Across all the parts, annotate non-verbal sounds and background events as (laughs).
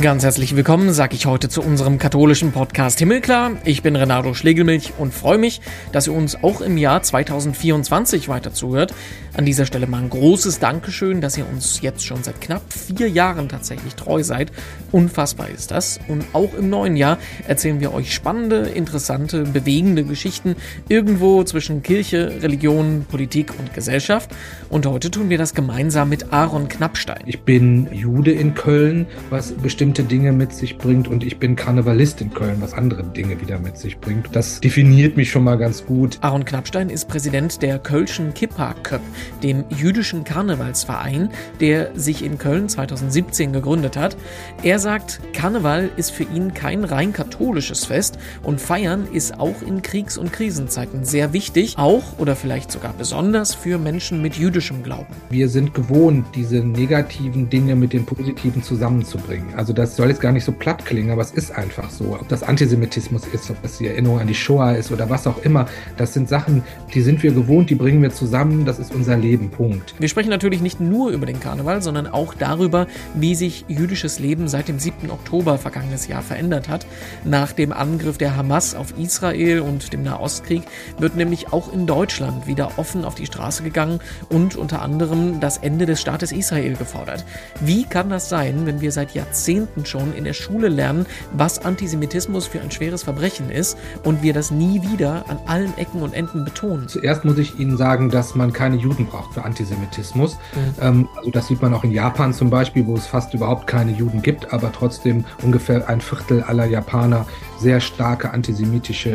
Ganz herzlich willkommen, sage ich heute zu unserem katholischen Podcast Himmelklar. Ich bin Renato Schlegelmilch und freue mich, dass ihr uns auch im Jahr 2024 weiter zuhört. An dieser Stelle mal ein großes Dankeschön, dass ihr uns jetzt schon seit knapp vier Jahren tatsächlich treu seid. Unfassbar ist das. Und auch im neuen Jahr erzählen wir euch spannende, interessante, bewegende Geschichten irgendwo zwischen Kirche, Religion, Politik und Gesellschaft. Und heute tun wir das gemeinsam mit Aaron Knappstein. Ich bin Jude in Köln, was bestimmte Dinge mit sich bringt und ich bin Karnevalist in Köln, was andere Dinge wieder mit sich bringt. Das definiert mich schon mal ganz gut. Aaron Knappstein ist Präsident der Kölschen Kippa Köp, dem jüdischen Karnevalsverein, der sich in Köln 2017 gegründet hat. Er sagt, Karneval ist für ihn kein rein katholisches Fest und Feiern ist auch in Kriegs- und Krisenzeiten sehr wichtig, auch oder vielleicht sogar besonders für Menschen mit jüdischem Glauben. Wir sind gewohnt, diese negativen Dinge mit den positiven zusammenzubringen. Also das soll jetzt gar nicht so platt klingen, aber es ist einfach so. Ob das Antisemitismus ist, ob das die Erinnerung an die Shoah ist oder was auch immer, das sind Sachen, die sind wir gewohnt, die bringen wir zusammen, das ist unser Leben, Punkt. Wir sprechen natürlich nicht nur über den Karneval, sondern auch darüber, wie sich jüdisches Leben seit dem 7. Oktober vergangenes Jahr verändert hat. Nach dem Angriff der Hamas auf Israel und dem Nahostkrieg wird nämlich auch in Deutschland wieder offen auf die Straße gegangen und unter anderem das Ende des Staates Israel gefordert. Wie kann das sein, wenn wir seit Jahrzehnten schon in der Schule lernen, was Antisemitismus für ein schweres Verbrechen ist und wir das nie wieder an allen Ecken und Enden betonen? Zuerst muss ich Ihnen sagen, dass man keine Juden braucht für Antisemitismus. Mhm. Ähm, also das sieht man auch in Japan zum Beispiel, wo es fast überhaupt keine Juden gibt, aber trotzdem ungefähr ein Viertel aller Japaner sehr starke antisemitische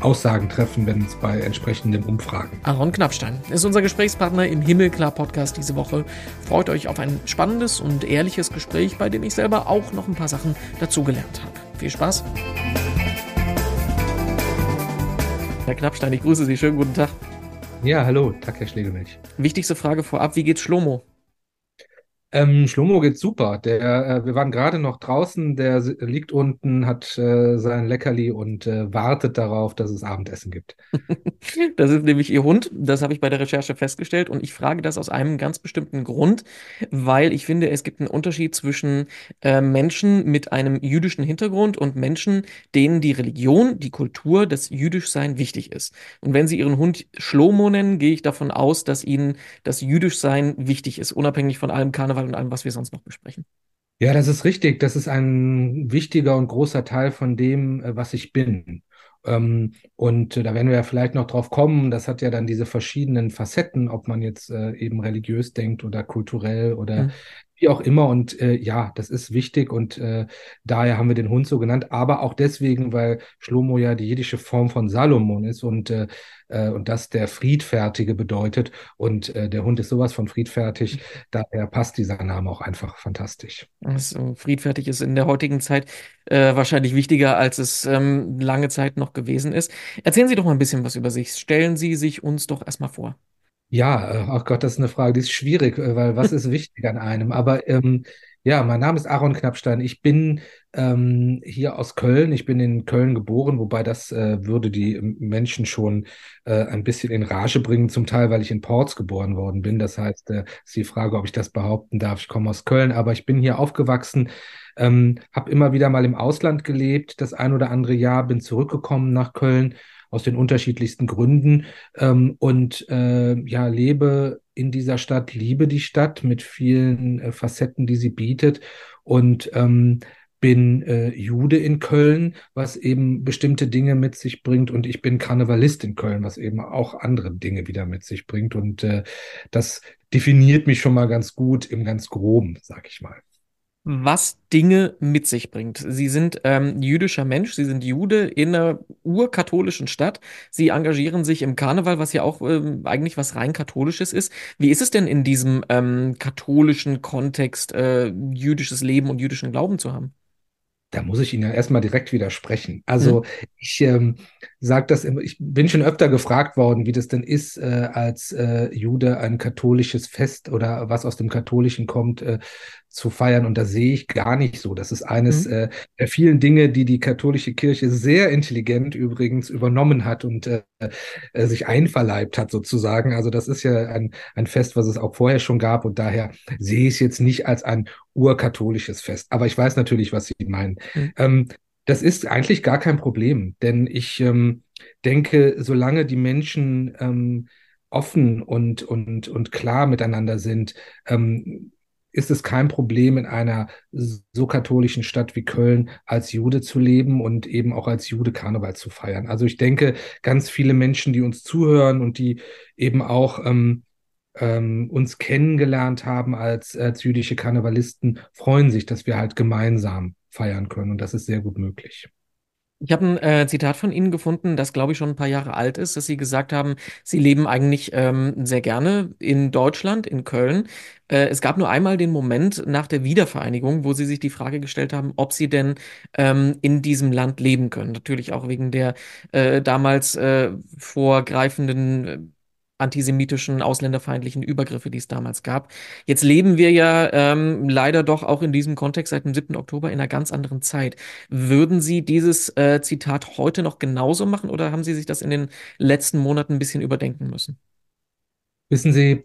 äh, Aussagen treffen, wenn es bei entsprechenden Umfragen. Aaron Knappstein ist unser Gesprächspartner im Himmelklar Podcast diese Woche. Freut euch auf ein spannendes und ehrliches Gespräch, bei dem ich selber auch noch ein paar Sachen dazugelernt habe. Viel Spaß! Herr Knappstein, ich grüße Sie. Schönen guten Tag. Ja, hallo, Tag, Herr Schlegelmilch. Wichtigste Frage vorab: Wie geht's Schlomo? Ähm, Schlomo geht super. Der, äh, wir waren gerade noch draußen, der liegt unten, hat äh, sein Leckerli und äh, wartet darauf, dass es Abendessen gibt. (laughs) das ist nämlich ihr Hund. Das habe ich bei der Recherche festgestellt und ich frage das aus einem ganz bestimmten Grund, weil ich finde, es gibt einen Unterschied zwischen äh, Menschen mit einem jüdischen Hintergrund und Menschen, denen die Religion, die Kultur, das Jüdischsein wichtig ist. Und wenn sie ihren Hund Schlomo nennen, gehe ich davon aus, dass ihnen das Jüdischsein wichtig ist, unabhängig von allem Karneval Karneval und allem, was wir sonst noch besprechen. Ja, das ist richtig. Das ist ein wichtiger und großer Teil von dem, äh, was ich bin. Ähm, und äh, da werden wir ja vielleicht noch drauf kommen. Das hat ja dann diese verschiedenen Facetten, ob man jetzt äh, eben religiös denkt oder kulturell oder mhm wie auch immer. Und äh, ja, das ist wichtig und äh, daher haben wir den Hund so genannt, aber auch deswegen, weil Schlomo ja die jiddische Form von Salomon ist und, äh, äh, und das der Friedfertige bedeutet. Und äh, der Hund ist sowas von friedfertig, daher passt dieser Name auch einfach fantastisch. Also, friedfertig ist in der heutigen Zeit äh, wahrscheinlich wichtiger, als es ähm, lange Zeit noch gewesen ist. Erzählen Sie doch mal ein bisschen was über sich. Stellen Sie sich uns doch erstmal vor. Ja, äh, ach Gott, das ist eine Frage, die ist schwierig, äh, weil was ist wichtig an einem? Aber ähm, ja, mein Name ist Aaron Knappstein. Ich bin ähm, hier aus Köln. Ich bin in Köln geboren, wobei das äh, würde die Menschen schon äh, ein bisschen in Rage bringen, zum Teil, weil ich in Ports geboren worden bin. Das heißt, äh, ist die Frage, ob ich das behaupten darf. Ich komme aus Köln, aber ich bin hier aufgewachsen, ähm, habe immer wieder mal im Ausland gelebt, das ein oder andere Jahr, bin zurückgekommen nach Köln aus den unterschiedlichsten Gründen. Ähm, und äh, ja, lebe in dieser Stadt, liebe die Stadt mit vielen äh, Facetten, die sie bietet. Und ähm, bin äh, Jude in Köln, was eben bestimmte Dinge mit sich bringt. Und ich bin Karnevalist in Köln, was eben auch andere Dinge wieder mit sich bringt. Und äh, das definiert mich schon mal ganz gut im ganz groben, sag ich mal was Dinge mit sich bringt. Sie sind ähm, jüdischer Mensch, Sie sind Jude in einer urkatholischen Stadt. Sie engagieren sich im Karneval, was ja auch ähm, eigentlich was rein katholisches ist. Wie ist es denn in diesem ähm, katholischen Kontext, äh, jüdisches Leben und jüdischen Glauben zu haben? Da muss ich Ihnen ja erstmal direkt widersprechen. Also mhm. ich ähm, sage das immer, ich bin schon öfter gefragt worden, wie das denn ist, äh, als äh, Jude ein katholisches Fest oder was aus dem Katholischen kommt, äh, zu feiern. Und das sehe ich gar nicht so. Das ist eines Mhm. äh, der vielen Dinge, die die katholische Kirche sehr intelligent übrigens übernommen hat und äh, äh, sich einverleibt hat sozusagen. Also das ist ja ein, ein Fest, was es auch vorher schon gab. Und daher sehe ich es jetzt nicht als ein urkatholisches Fest. Aber ich weiß natürlich, was Sie meinen. Mhm. Ähm, das ist eigentlich gar kein Problem, denn ich ähm, denke, solange die Menschen ähm, offen und, und, und klar miteinander sind, ähm, ist es kein Problem, in einer so katholischen Stadt wie Köln als Jude zu leben und eben auch als Jude Karneval zu feiern. Also ich denke, ganz viele Menschen, die uns zuhören und die eben auch ähm, ähm, uns kennengelernt haben als, als jüdische Karnevalisten, freuen sich, dass wir halt gemeinsam feiern können. Und das ist sehr gut möglich. Ich habe ein äh, Zitat von Ihnen gefunden, das glaube ich schon ein paar Jahre alt ist, dass Sie gesagt haben, Sie leben eigentlich ähm, sehr gerne in Deutschland, in Köln. Äh, es gab nur einmal den Moment nach der Wiedervereinigung, wo Sie sich die Frage gestellt haben, ob Sie denn ähm, in diesem Land leben können. Natürlich auch wegen der äh, damals äh, vorgreifenden äh, antisemitischen, ausländerfeindlichen Übergriffe, die es damals gab. Jetzt leben wir ja ähm, leider doch auch in diesem Kontext seit dem 7. Oktober in einer ganz anderen Zeit. Würden Sie dieses äh, Zitat heute noch genauso machen oder haben Sie sich das in den letzten Monaten ein bisschen überdenken müssen? Wissen Sie,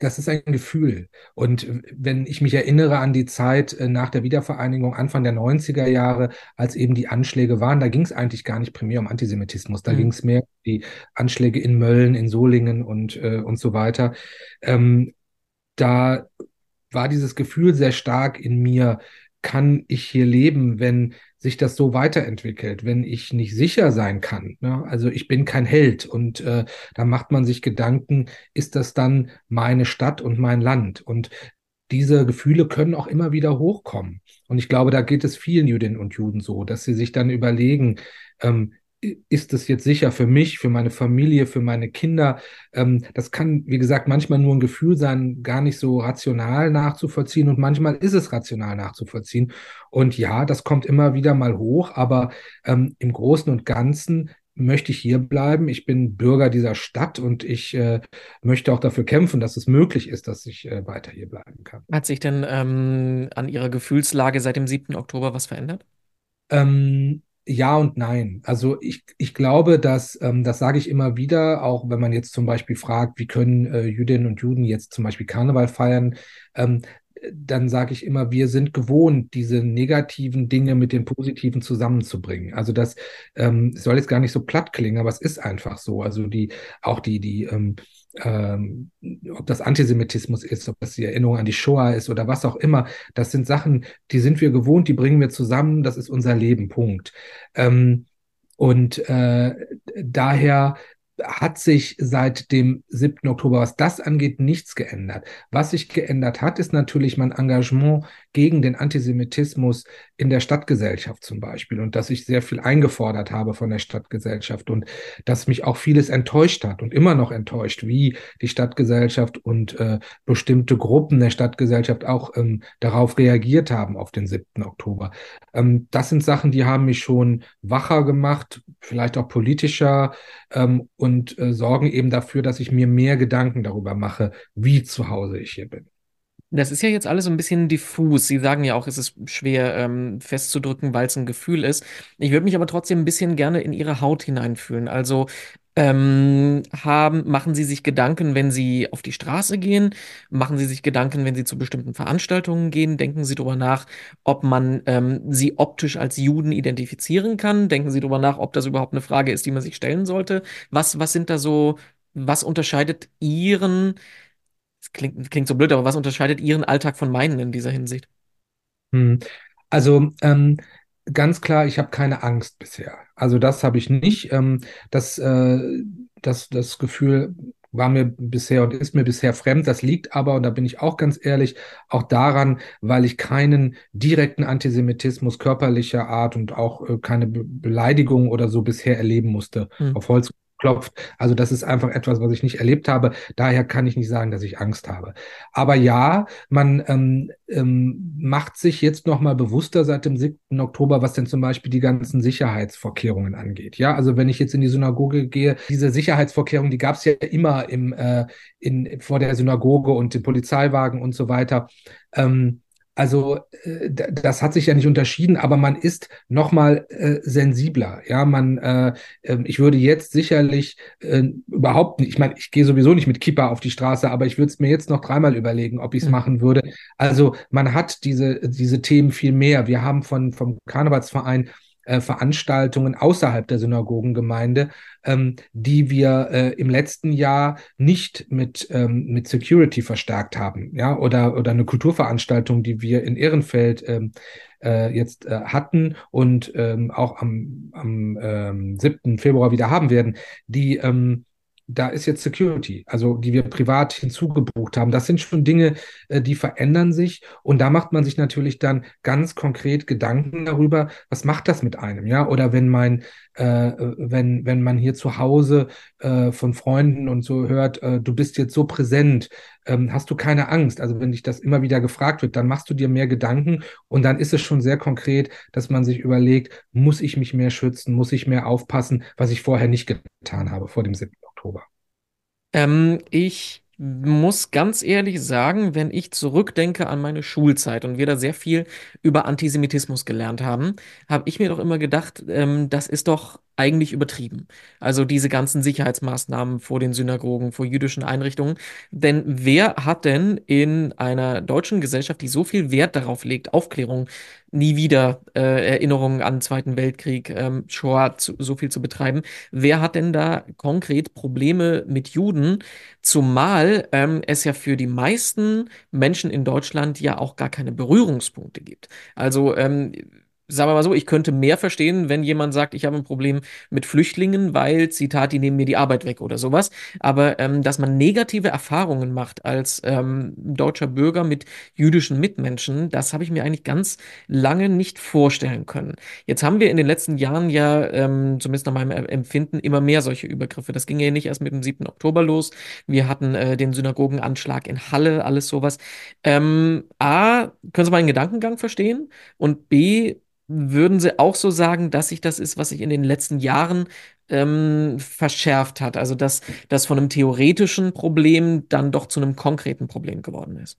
das ist ein Gefühl. Und wenn ich mich erinnere an die Zeit äh, nach der Wiedervereinigung, Anfang der 90er Jahre, als eben die Anschläge waren, da ging es eigentlich gar nicht primär um Antisemitismus. Da ging Mhm. es mehr um die Anschläge in Mölln, in Solingen und, äh, und so weiter. Ähm, da war dieses Gefühl sehr stark in mir, kann ich hier leben, wenn sich das so weiterentwickelt, wenn ich nicht sicher sein kann. Ne? Also ich bin kein Held und äh, da macht man sich Gedanken, ist das dann meine Stadt und mein Land? Und diese Gefühle können auch immer wieder hochkommen. Und ich glaube, da geht es vielen Jüdinnen und Juden so, dass sie sich dann überlegen, ähm, ist es jetzt sicher für mich, für meine Familie, für meine Kinder? Ähm, das kann, wie gesagt, manchmal nur ein Gefühl sein, gar nicht so rational nachzuvollziehen und manchmal ist es rational nachzuvollziehen. Und ja, das kommt immer wieder mal hoch, aber ähm, im Großen und Ganzen möchte ich hier bleiben. Ich bin Bürger dieser Stadt und ich äh, möchte auch dafür kämpfen, dass es möglich ist, dass ich äh, weiter hier bleiben kann. Hat sich denn ähm, an Ihrer Gefühlslage seit dem 7. Oktober was verändert? Ähm, ja und nein. Also ich, ich glaube, dass, ähm, das sage ich immer wieder, auch wenn man jetzt zum Beispiel fragt, wie können äh, Jüdinnen und Juden jetzt zum Beispiel Karneval feiern, ähm, dann sage ich immer, wir sind gewohnt, diese negativen Dinge mit den positiven zusammenzubringen. Also das ähm, soll jetzt gar nicht so platt klingen, aber es ist einfach so. Also die, auch die, die, ähm, ähm, ob das Antisemitismus ist, ob das die Erinnerung an die Shoah ist oder was auch immer, das sind Sachen, die sind wir gewohnt, die bringen wir zusammen, das ist unser Leben, Punkt. Ähm, und äh, daher hat sich seit dem 7. Oktober, was das angeht, nichts geändert. Was sich geändert hat, ist natürlich mein Engagement gegen den Antisemitismus in der Stadtgesellschaft zum Beispiel und dass ich sehr viel eingefordert habe von der Stadtgesellschaft und dass mich auch vieles enttäuscht hat und immer noch enttäuscht, wie die Stadtgesellschaft und äh, bestimmte Gruppen der Stadtgesellschaft auch ähm, darauf reagiert haben auf den 7. Oktober. Ähm, das sind Sachen, die haben mich schon wacher gemacht, vielleicht auch politischer ähm, und äh, sorgen eben dafür, dass ich mir mehr Gedanken darüber mache, wie zu Hause ich hier bin. Das ist ja jetzt alles so ein bisschen diffus. Sie sagen ja auch, es ist schwer ähm, festzudrücken, weil es ein Gefühl ist. Ich würde mich aber trotzdem ein bisschen gerne in Ihre Haut hineinfühlen. Also ähm, haben, machen Sie sich Gedanken, wenn Sie auf die Straße gehen? Machen Sie sich Gedanken, wenn Sie zu bestimmten Veranstaltungen gehen? Denken Sie darüber nach, ob man ähm, Sie optisch als Juden identifizieren kann? Denken Sie darüber nach, ob das überhaupt eine Frage ist, die man sich stellen sollte? Was, was sind da so, was unterscheidet Ihren klingt, klingt so blöd, aber was unterscheidet Ihren Alltag von meinen in dieser Hinsicht? Hm. Also ähm, ganz klar, ich habe keine Angst bisher. Also das habe ich nicht. Ähm, das, äh, das, das Gefühl war mir bisher und ist mir bisher fremd. Das liegt aber, und da bin ich auch ganz ehrlich, auch daran, weil ich keinen direkten Antisemitismus körperlicher Art und auch äh, keine Be Beleidigung oder so bisher erleben musste. Hm. Auf Holz klopft. Also das ist einfach etwas, was ich nicht erlebt habe. Daher kann ich nicht sagen, dass ich Angst habe. Aber ja, man ähm, ähm, macht sich jetzt noch mal bewusster seit dem 7. Oktober, was denn zum Beispiel die ganzen Sicherheitsvorkehrungen angeht. Ja, also wenn ich jetzt in die Synagoge gehe, diese Sicherheitsvorkehrungen, die gab es ja immer im, äh, in, vor der Synagoge und den Polizeiwagen und so weiter. Ähm, Also äh, das hat sich ja nicht unterschieden, aber man ist noch mal äh, sensibler. Ja, man, äh, ähm, ich würde jetzt sicherlich äh, überhaupt nicht, ich meine, ich gehe sowieso nicht mit Kippa auf die Straße, aber ich würde es mir jetzt noch dreimal überlegen, ob ich es mhm. machen würde. Also man hat diese, diese Themen viel mehr. Wir haben von, vom Karnevalsverein äh, Veranstaltungen außerhalb der Synagogengemeinde, ähm, die wir äh, im letzten Jahr nicht mit, ähm, mit Security verstärkt haben, ja, oder, oder eine Kulturveranstaltung, die wir in Ehrenfeld ähm, äh, jetzt äh, hatten und ähm, auch am, am ähm, 7. Februar wieder haben werden, die ähm, da ist jetzt Security, also die wir privat hinzugebucht haben. Das sind schon Dinge, äh, die verändern sich und da macht man sich natürlich dann ganz konkret Gedanken darüber, was macht das mit einem, ja? Oder wenn mein, äh, wenn wenn man hier zu Hause äh, von Freunden und so hört, äh, du bist jetzt so präsent, ähm, hast du keine Angst. Also wenn dich das immer wieder gefragt wird, dann machst du dir mehr Gedanken und dann ist es schon sehr konkret, dass man sich überlegt, muss ich mich mehr schützen, muss ich mehr aufpassen, was ich vorher nicht getan habe vor dem 7. Oktober. Ähm, ich muss ganz ehrlich sagen, wenn ich zurückdenke an meine Schulzeit und wir da sehr viel über Antisemitismus gelernt haben, habe ich mir doch immer gedacht, ähm, das ist doch eigentlich übertrieben. Also diese ganzen Sicherheitsmaßnahmen vor den Synagogen, vor jüdischen Einrichtungen. Denn wer hat denn in einer deutschen Gesellschaft, die so viel Wert darauf legt, Aufklärung, nie wieder äh, Erinnerungen an den Zweiten Weltkrieg, ähm, Shoah, zu, so viel zu betreiben, wer hat denn da konkret Probleme mit Juden? Zumal ähm, es ja für die meisten Menschen in Deutschland ja auch gar keine Berührungspunkte gibt. Also ähm, sagen wir mal so, ich könnte mehr verstehen, wenn jemand sagt, ich habe ein Problem mit Flüchtlingen, weil, Zitat, die nehmen mir die Arbeit weg oder sowas. Aber ähm, dass man negative Erfahrungen macht als ähm, deutscher Bürger mit jüdischen Mitmenschen, das habe ich mir eigentlich ganz lange nicht vorstellen können. Jetzt haben wir in den letzten Jahren ja, ähm, zumindest nach meinem Empfinden, immer mehr solche Übergriffe. Das ging ja nicht erst mit dem 7. Oktober los. Wir hatten äh, den Synagogenanschlag in Halle, alles sowas. Ähm, A, können Sie meinen Gedankengang verstehen? Und B, würden Sie auch so sagen, dass sich das ist, was sich in den letzten Jahren ähm, verschärft hat? Also, dass das von einem theoretischen Problem dann doch zu einem konkreten Problem geworden ist?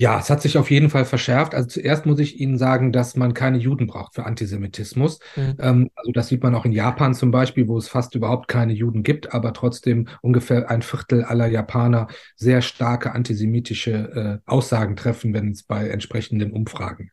Ja, es hat sich auf jeden Fall verschärft. Also zuerst muss ich Ihnen sagen, dass man keine Juden braucht für Antisemitismus. Mhm. Ähm, also das sieht man auch in Japan zum Beispiel, wo es fast überhaupt keine Juden gibt, aber trotzdem ungefähr ein Viertel aller Japaner sehr starke antisemitische äh, Aussagen treffen, wenn es bei entsprechenden Umfragen.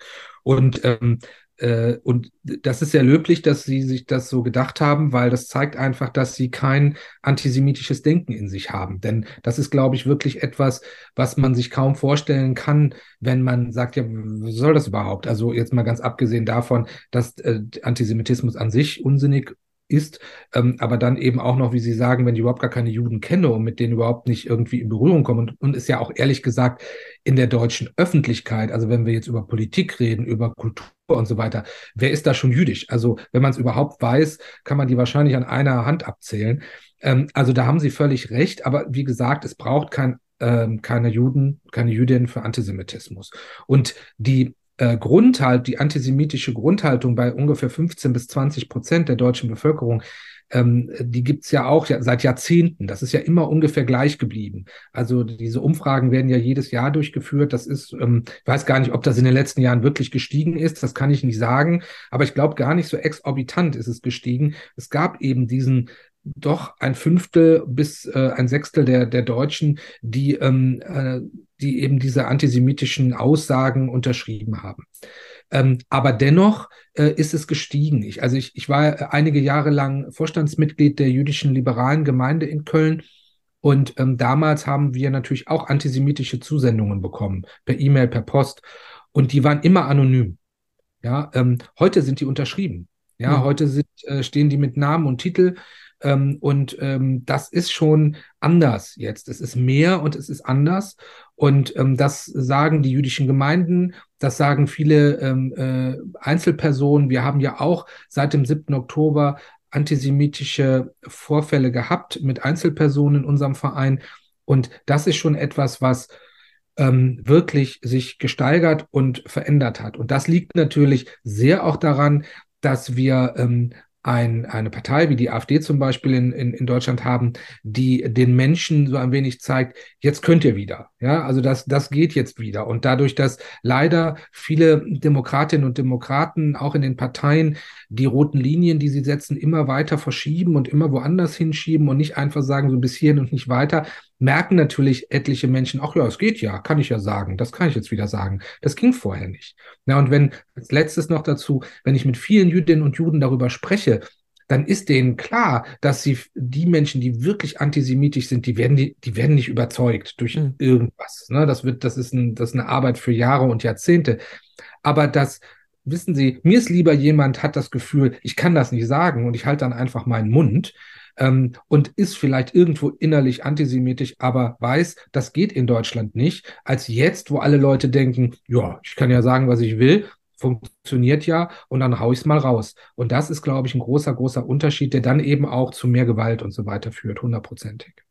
Und ähm, äh, und das ist sehr löblich, dass Sie sich das so gedacht haben, weil das zeigt einfach, dass Sie kein antisemitisches Denken in sich haben. Denn das ist, glaube ich, wirklich etwas, was man sich kaum vorstellen kann, wenn man sagt, ja, was soll das überhaupt? Also jetzt mal ganz abgesehen davon, dass äh, Antisemitismus an sich unsinnig ist, ähm, aber dann eben auch noch, wie Sie sagen, wenn ich überhaupt gar keine Juden kenne und mit denen überhaupt nicht irgendwie in Berührung komme und, und ist ja auch ehrlich gesagt in der deutschen Öffentlichkeit, also wenn wir jetzt über Politik reden, über Kultur und so weiter, wer ist da schon jüdisch? Also wenn man es überhaupt weiß, kann man die wahrscheinlich an einer Hand abzählen. Ähm, also da haben Sie völlig recht, aber wie gesagt, es braucht kein ähm, keine Juden, keine Jüdinnen für Antisemitismus. Und die äh, Grundhalt, die antisemitische Grundhaltung bei ungefähr 15 bis 20 Prozent der deutschen Bevölkerung, ähm, die gibt's ja auch ja, seit Jahrzehnten. Das ist ja immer ungefähr gleich geblieben. Also diese Umfragen werden ja jedes Jahr durchgeführt. Das ist, ähm, ich weiß gar nicht, ob das in den letzten Jahren wirklich gestiegen ist. Das kann ich nicht sagen. Aber ich glaube gar nicht so exorbitant ist es gestiegen. Es gab eben diesen doch ein Fünftel bis äh, ein Sechstel der, der Deutschen, die, ähm, äh, die eben diese antisemitischen Aussagen unterschrieben haben. Ähm, aber dennoch äh, ist es gestiegen. Ich, also ich, ich war einige Jahre lang Vorstandsmitglied der jüdischen liberalen Gemeinde in Köln. Und ähm, damals haben wir natürlich auch antisemitische Zusendungen bekommen, per E-Mail, per Post. Und die waren immer anonym. Ja, ähm, heute sind die unterschrieben. Ja, ja. heute sind, äh, stehen die mit Namen und Titel. Ähm, und ähm, das ist schon anders jetzt. Es ist mehr und es ist anders. Und ähm, das sagen die jüdischen Gemeinden, das sagen viele ähm, äh, Einzelpersonen. Wir haben ja auch seit dem 7. Oktober antisemitische Vorfälle gehabt mit Einzelpersonen in unserem Verein. Und das ist schon etwas, was ähm, wirklich sich gesteigert und verändert hat. Und das liegt natürlich sehr auch daran, dass wir ähm, ein, eine Partei wie die AfD zum Beispiel in, in, in Deutschland haben, die den Menschen so ein wenig zeigt, jetzt könnt ihr wieder. Ja, also das, das geht jetzt wieder. Und dadurch, dass leider viele Demokratinnen und Demokraten auch in den Parteien die roten Linien, die sie setzen, immer weiter verschieben und immer woanders hinschieben und nicht einfach sagen, so bis hierhin und nicht weiter, merken natürlich etliche Menschen, ach ja, es geht ja, kann ich ja sagen, das kann ich jetzt wieder sagen. Das ging vorher nicht. Ja, und wenn, als letztes noch dazu, wenn ich mit vielen Jüdinnen und Juden darüber spreche, dann ist denen klar, dass sie die Menschen, die wirklich antisemitisch sind, die werden, die, die werden nicht überzeugt durch mhm. irgendwas. Ne? Das wird, das ist, ein, das ist eine Arbeit für Jahre und Jahrzehnte. Aber das, wissen Sie, mir ist lieber jemand hat das Gefühl, ich kann das nicht sagen und ich halte dann einfach meinen Mund, ähm, und ist vielleicht irgendwo innerlich antisemitisch, aber weiß, das geht in Deutschland nicht, als jetzt, wo alle Leute denken, ja, ich kann ja sagen, was ich will, funktioniert ja und dann hau ich es mal raus. Und das ist, glaube ich, ein großer, großer Unterschied, der dann eben auch zu mehr Gewalt und so weiter führt, hundertprozentig.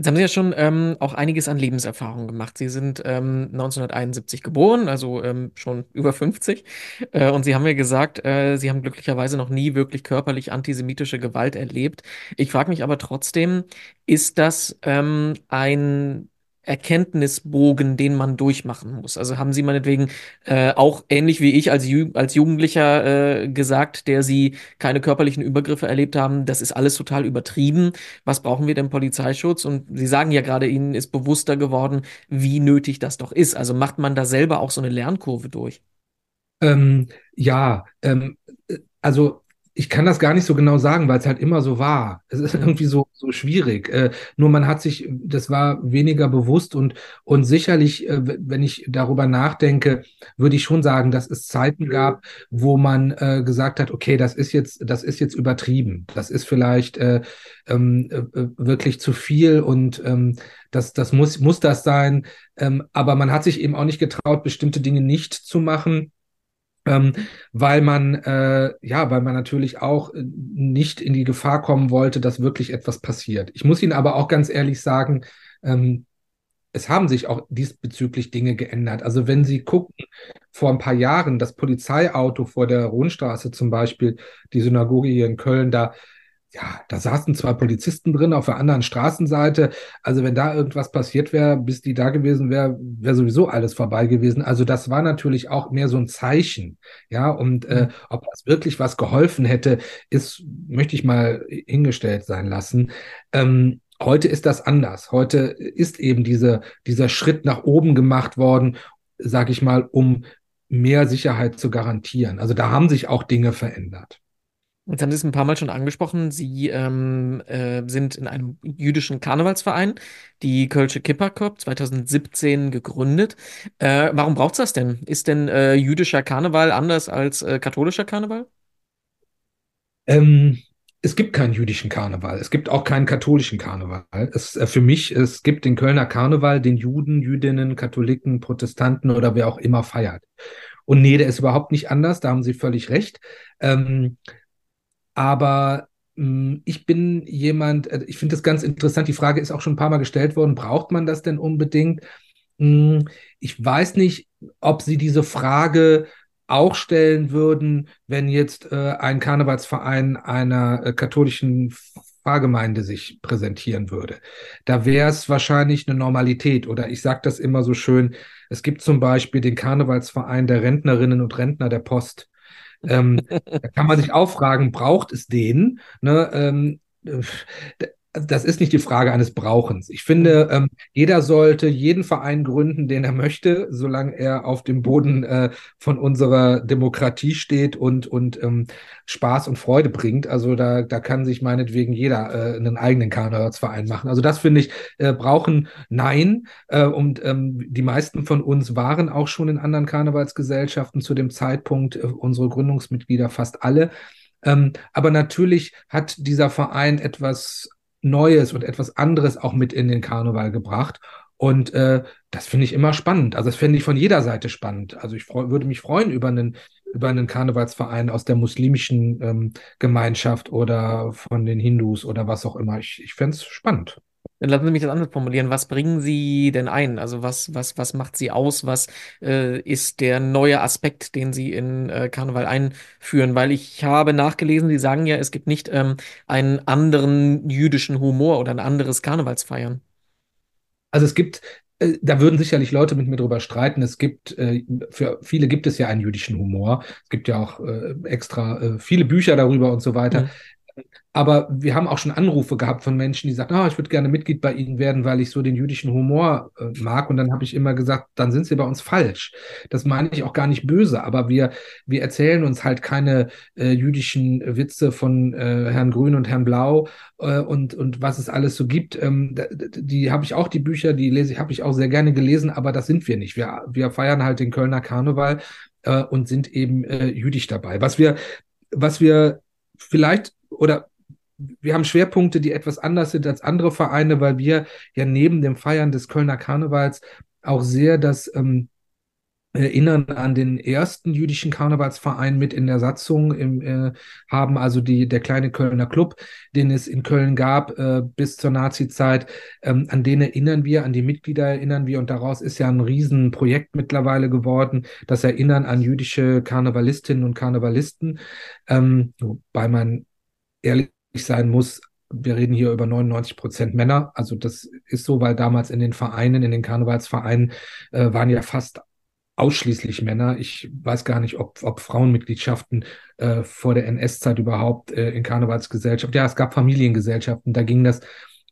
Jetzt haben Sie ja schon ähm, auch einiges an Lebenserfahrung gemacht. Sie sind ähm, 1971 geboren, also ähm, schon über 50. Äh, und Sie haben mir gesagt, äh, Sie haben glücklicherweise noch nie wirklich körperlich antisemitische Gewalt erlebt. Ich frage mich aber trotzdem, ist das ähm, ein Erkenntnisbogen, den man durchmachen muss. Also haben Sie meinetwegen äh, auch ähnlich wie ich als, Ju als Jugendlicher äh, gesagt, der Sie keine körperlichen Übergriffe erlebt haben, das ist alles total übertrieben. Was brauchen wir denn Polizeischutz? Und Sie sagen ja gerade, Ihnen ist bewusster geworden, wie nötig das doch ist. Also macht man da selber auch so eine Lernkurve durch? Ähm, ja, ähm, äh, also ich kann das gar nicht so genau sagen, weil es halt immer so war. Es ist irgendwie so, so schwierig. Äh, nur man hat sich, das war weniger bewusst und, und sicherlich, äh, wenn ich darüber nachdenke, würde ich schon sagen, dass es Zeiten gab, wo man äh, gesagt hat, okay, das ist jetzt, das ist jetzt übertrieben. Das ist vielleicht äh, ähm, äh, wirklich zu viel und ähm, das, das muss, muss das sein. Ähm, aber man hat sich eben auch nicht getraut, bestimmte Dinge nicht zu machen ähm, weil man äh, ja, weil man natürlich auch äh, nicht in die Gefahr kommen wollte, dass wirklich etwas passiert. Ich muss Ihnen aber auch ganz ehrlich sagen, ähm, es haben sich auch diesbezüglich Dinge geändert. Also wenn Sie gucken, vor ein paar Jahren das Polizeiauto vor der Rundstraße zum Beispiel, die Synagoge hier in Köln, da ja, da saßen zwei Polizisten drin auf der anderen Straßenseite. Also wenn da irgendwas passiert wäre, bis die da gewesen wäre, wäre sowieso alles vorbei gewesen. Also das war natürlich auch mehr so ein Zeichen. Ja, und äh, mhm. ob das wirklich was geholfen hätte, ist, möchte ich mal hingestellt sein lassen. Ähm, heute ist das anders. Heute ist eben diese, dieser Schritt nach oben gemacht worden, sage ich mal, um mehr Sicherheit zu garantieren. Also da haben sich auch Dinge verändert. Jetzt haben Sie es ein paar Mal schon angesprochen. Sie ähm, äh, sind in einem jüdischen Karnevalsverein, die Kölsche Kipperkorb, 2017 gegründet. Äh, warum braucht es das denn? Ist denn äh, jüdischer Karneval anders als äh, katholischer Karneval? Ähm, es gibt keinen jüdischen Karneval. Es gibt auch keinen katholischen Karneval. Es, äh, für mich, es gibt den Kölner Karneval, den Juden, Jüdinnen, Katholiken, Protestanten oder wer auch immer feiert. Und nee, der ist überhaupt nicht anders, da haben Sie völlig recht. Ähm, aber mh, hm, ich bin jemand, äh, ich finde das ganz interessant. Die Frage ist auch schon ein paar Mal gestellt worden, braucht man das denn unbedingt? Mh, hm, ich weiß nicht, ob Sie diese Frage auch stellen würden, wenn jetzt äh, ein Karnevalsverein einer äh, katholischen Pfarrgemeinde sich präsentieren würde. Da wäre es wahrscheinlich eine Normalität oder ich sage das immer so schön, es gibt zum Beispiel den Karnevalsverein der Rentnerinnen und Rentner der Post. Ähm, (laughs) da kann man sich auch fragen, braucht es den? Ne? Ähm, äh, das ist nicht die Frage eines Brauchens. Ich finde, mhm. ähm, jeder sollte jeden Verein gründen, den er möchte, solange er auf dem Boden äh, von unserer Demokratie steht und, und ähm, Spaß und Freude bringt. Also da, da kann sich meinetwegen jeder äh, einen eigenen Karnevalsverein machen. Also das finde ich, äh, brauchen nein. Äh, und ähm, die meisten von uns waren auch schon in anderen Karnevalsgesellschaften zu dem Zeitpunkt, äh, unsere Gründungsmitglieder fast alle. Ähm, aber natürlich hat dieser Verein etwas Neues und etwas anderes auch mit in den Karneval gebracht. Und äh, das finde ich immer spannend. Also das finde ich von jeder Seite spannend. Also ich würde mich freuen über einen, über einen Karnevalsverein aus der muslimischen ähm, Gemeinschaft oder von den Hindus oder was auch immer. Ich, ich fände es spannend. Dann lassen Sie mich das anders formulieren. Was bringen Sie denn ein? Also was, was, was macht Sie aus? Was äh, ist der neue Aspekt, den Sie in äh, Karneval einführen? Weil ich habe nachgelesen, Sie sagen ja, es gibt nicht ähm, einen anderen jüdischen Humor oder ein anderes Karnevalsfeiern. Also es gibt, äh, da würden sicherlich Leute mit mir drüber streiten. Es gibt, äh, für viele gibt es ja einen jüdischen Humor. Es gibt ja auch äh, extra viele Bücher darüber und so weiter. Aber wir haben auch schon Anrufe gehabt von Menschen, die sagen, ah, ich würde gerne Mitglied bei Ihnen werden, weil ich so den jüdischen Humor äh, mag. Und dann habe ich immer gesagt, dann sind Sie bei uns falsch. Das meine ich auch gar nicht böse, aber wir, wir erzählen uns halt keine äh, jüdischen Witze von äh, Herrn Grün und Herrn Blau äh, und, und was es alles so gibt. Ähm, die habe ich auch, die Bücher, die lese ich, habe ich auch sehr gerne gelesen, aber das sind wir nicht. Wir, wir feiern halt den Kölner Karneval äh, und sind eben äh, jüdisch dabei. Was wir, was wir vielleicht oder wir haben Schwerpunkte, die etwas anders sind als andere Vereine, weil wir ja neben dem Feiern des Kölner Karnevals auch sehr das ähm, erinnern an den ersten jüdischen Karnevalsverein mit in der Satzung im, äh, haben, also die, der kleine Kölner Club, den es in Köln gab äh, bis zur Nazi-Zeit, ähm, an den erinnern wir, an die Mitglieder erinnern wir und daraus ist ja ein Riesenprojekt mittlerweile geworden, das Erinnern an jüdische Karnevalistinnen und Karnevalisten, ähm, wobei man ehrlich sein muss, wir reden hier über 99 Prozent Männer. Also das ist so, weil damals in den Vereinen, in den Karnevalsvereinen äh, waren ja fast ausschließlich Männer. Ich weiß gar nicht, ob, ob Frauenmitgliedschaften äh, vor der NS-Zeit überhaupt äh, in Karnevalsgesellschaft, ja, es gab Familiengesellschaften, da ging das.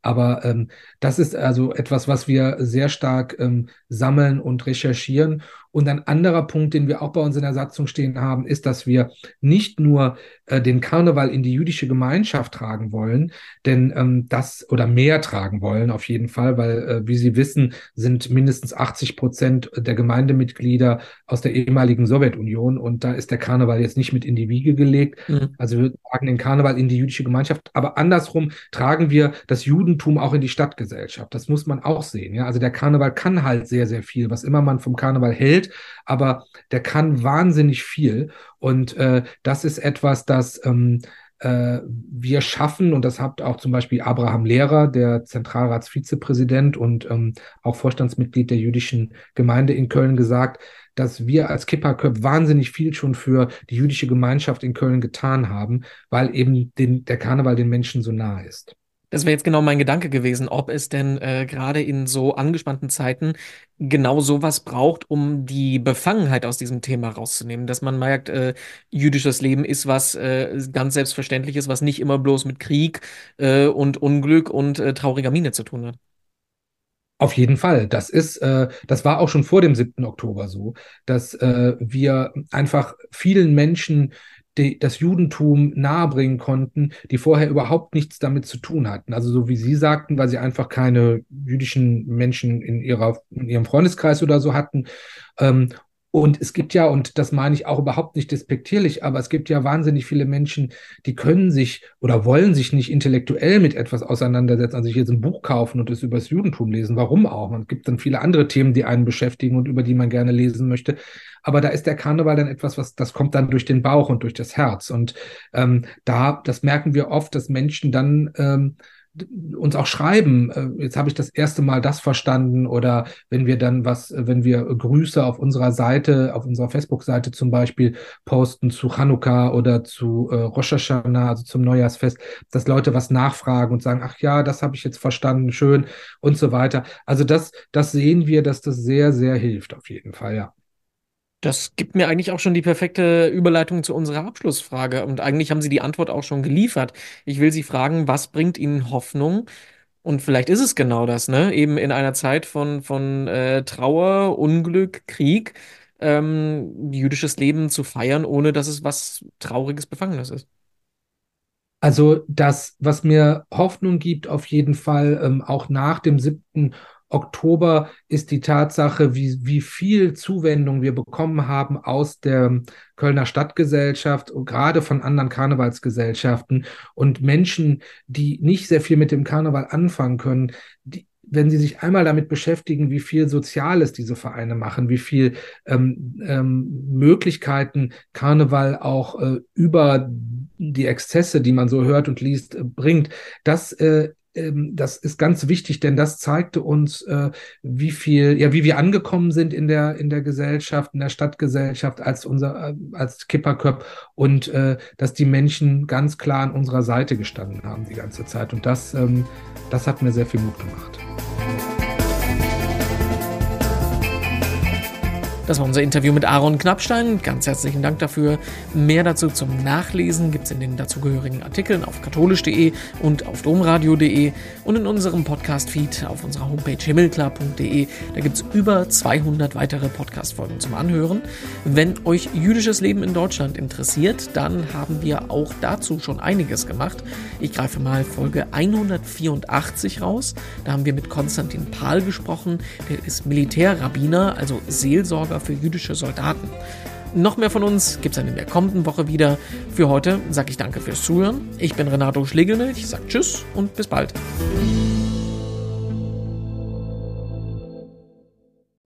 Aber ähm, das ist also etwas, was wir sehr stark ähm, sammeln und recherchieren. Und ein anderer Punkt, den wir auch bei uns in der Satzung stehen haben, ist, dass wir nicht nur äh, den Karneval in die jüdische Gemeinschaft tragen wollen, denn ähm, das oder mehr tragen wollen auf jeden Fall, weil, äh, wie Sie wissen, sind mindestens 80 Prozent der Gemeindemitglieder aus der ehemaligen Sowjetunion und da ist der Karneval jetzt nicht mit in die Wiege gelegt. Mhm. Also wir tragen den Karneval in die jüdische Gemeinschaft, aber andersrum tragen wir das Judentum auch in die Stadtgesellschaft. Das muss man auch sehen. Ja, also der Karneval kann halt sehr, sehr viel, was immer man vom Karneval hält aber der kann wahnsinnig viel. Und äh, das ist etwas, das ähm, äh, wir schaffen, und das hat auch zum Beispiel Abraham Lehrer, der Zentralratsvizepräsident und ähm, auch Vorstandsmitglied der jüdischen Gemeinde in Köln gesagt, dass wir als Kipperköp wahnsinnig viel schon für die jüdische Gemeinschaft in Köln getan haben, weil eben den, der Karneval den Menschen so nah ist. Das wäre jetzt genau mein Gedanke gewesen, ob es denn äh, gerade in so angespannten Zeiten genau sowas braucht, um die Befangenheit aus diesem Thema rauszunehmen. Dass man merkt, äh, jüdisches Leben ist was äh, ganz Selbstverständliches, was nicht immer bloß mit Krieg äh, und Unglück und äh, trauriger Miene zu tun hat. Auf jeden Fall. Das ist, äh, das war auch schon vor dem 7. Oktober so, dass äh, wir einfach vielen Menschen die, das Judentum nahebringen konnten, die vorher überhaupt nichts damit zu tun hatten. Also so wie Sie sagten, weil sie einfach keine jüdischen Menschen in, ihrer, in ihrem Freundeskreis oder so hatten. Ähm, und es gibt ja, und das meine ich auch überhaupt nicht despektierlich, aber es gibt ja wahnsinnig viele Menschen, die können sich oder wollen sich nicht intellektuell mit etwas auseinandersetzen, also sich jetzt ein Buch kaufen und es über das Judentum lesen. Warum auch? Man gibt dann viele andere Themen, die einen beschäftigen und über die man gerne lesen möchte. Aber da ist der Karneval dann etwas, was das kommt dann durch den Bauch und durch das Herz. Und ähm, da, das merken wir oft, dass Menschen dann ähm, uns auch schreiben, äh, jetzt habe ich das erste Mal das verstanden oder wenn wir dann was, wenn wir Grüße auf unserer Seite, auf unserer Facebook-Seite zum Beispiel posten zu Chanukka oder zu äh, Rosh Hashanah, also zum Neujahrsfest, dass Leute was nachfragen und sagen, ach ja, das habe ich jetzt verstanden, schön und so weiter. Also das, das sehen wir, dass das sehr, sehr hilft auf jeden Fall, ja. Das gibt mir eigentlich auch schon die perfekte Überleitung zu unserer Abschlussfrage. Und eigentlich haben Sie die Antwort auch schon geliefert. Ich will Sie fragen, was bringt Ihnen Hoffnung? Und vielleicht ist es genau das, ne? Eben in einer Zeit von, von äh, Trauer, Unglück, Krieg, ähm, jüdisches Leben zu feiern, ohne dass es was Trauriges, Befangenes ist. Also das, was mir Hoffnung gibt, auf jeden Fall, ähm, auch nach dem 7. Oktober ist die Tatsache, wie, wie viel Zuwendung wir bekommen haben aus der Kölner Stadtgesellschaft gerade von anderen Karnevalsgesellschaften. Und Menschen, die nicht sehr viel mit dem Karneval anfangen können, die, wenn Sie sich einmal damit beschäftigen, wie viel Soziales diese Vereine machen, wie viel ähm, ähm, Möglichkeiten Karneval auch äh, über die Exzesse, die man so hört und liest, äh, bringt, das äh, das ist ganz wichtig, denn das zeigte uns, äh, wie viel, ja, wie wir angekommen sind in der, in der Gesellschaft, in der Stadtgesellschaft als unser, äh, als Kipperköp und äh, dass die Menschen ganz klar an unserer Seite gestanden haben die ganze Zeit. Und das, ähm, das hat mir sehr viel Mut gemacht. Das war unser Interview mit Aaron Knappstein. Ganz herzlichen Dank dafür. Mehr dazu zum Nachlesen gibt es in den dazugehörigen Artikeln auf katholisch.de und auf domradio.de und in unserem Podcast-Feed auf unserer Homepage himmelklar.de. Da gibt es über 200 weitere Podcast-Folgen zum Anhören. Wenn euch jüdisches Leben in Deutschland interessiert, dann haben wir auch dazu schon einiges gemacht. Ich greife mal Folge 184 raus. Da haben wir mit Konstantin Pahl gesprochen. Der ist Militärrabbiner, also Seelsorger für jüdische Soldaten. Noch mehr von uns gibt es dann in der kommenden Woche wieder. Für heute sage ich danke fürs Zuhören. Ich bin Renato Schlegelmilch, sage Tschüss und bis bald.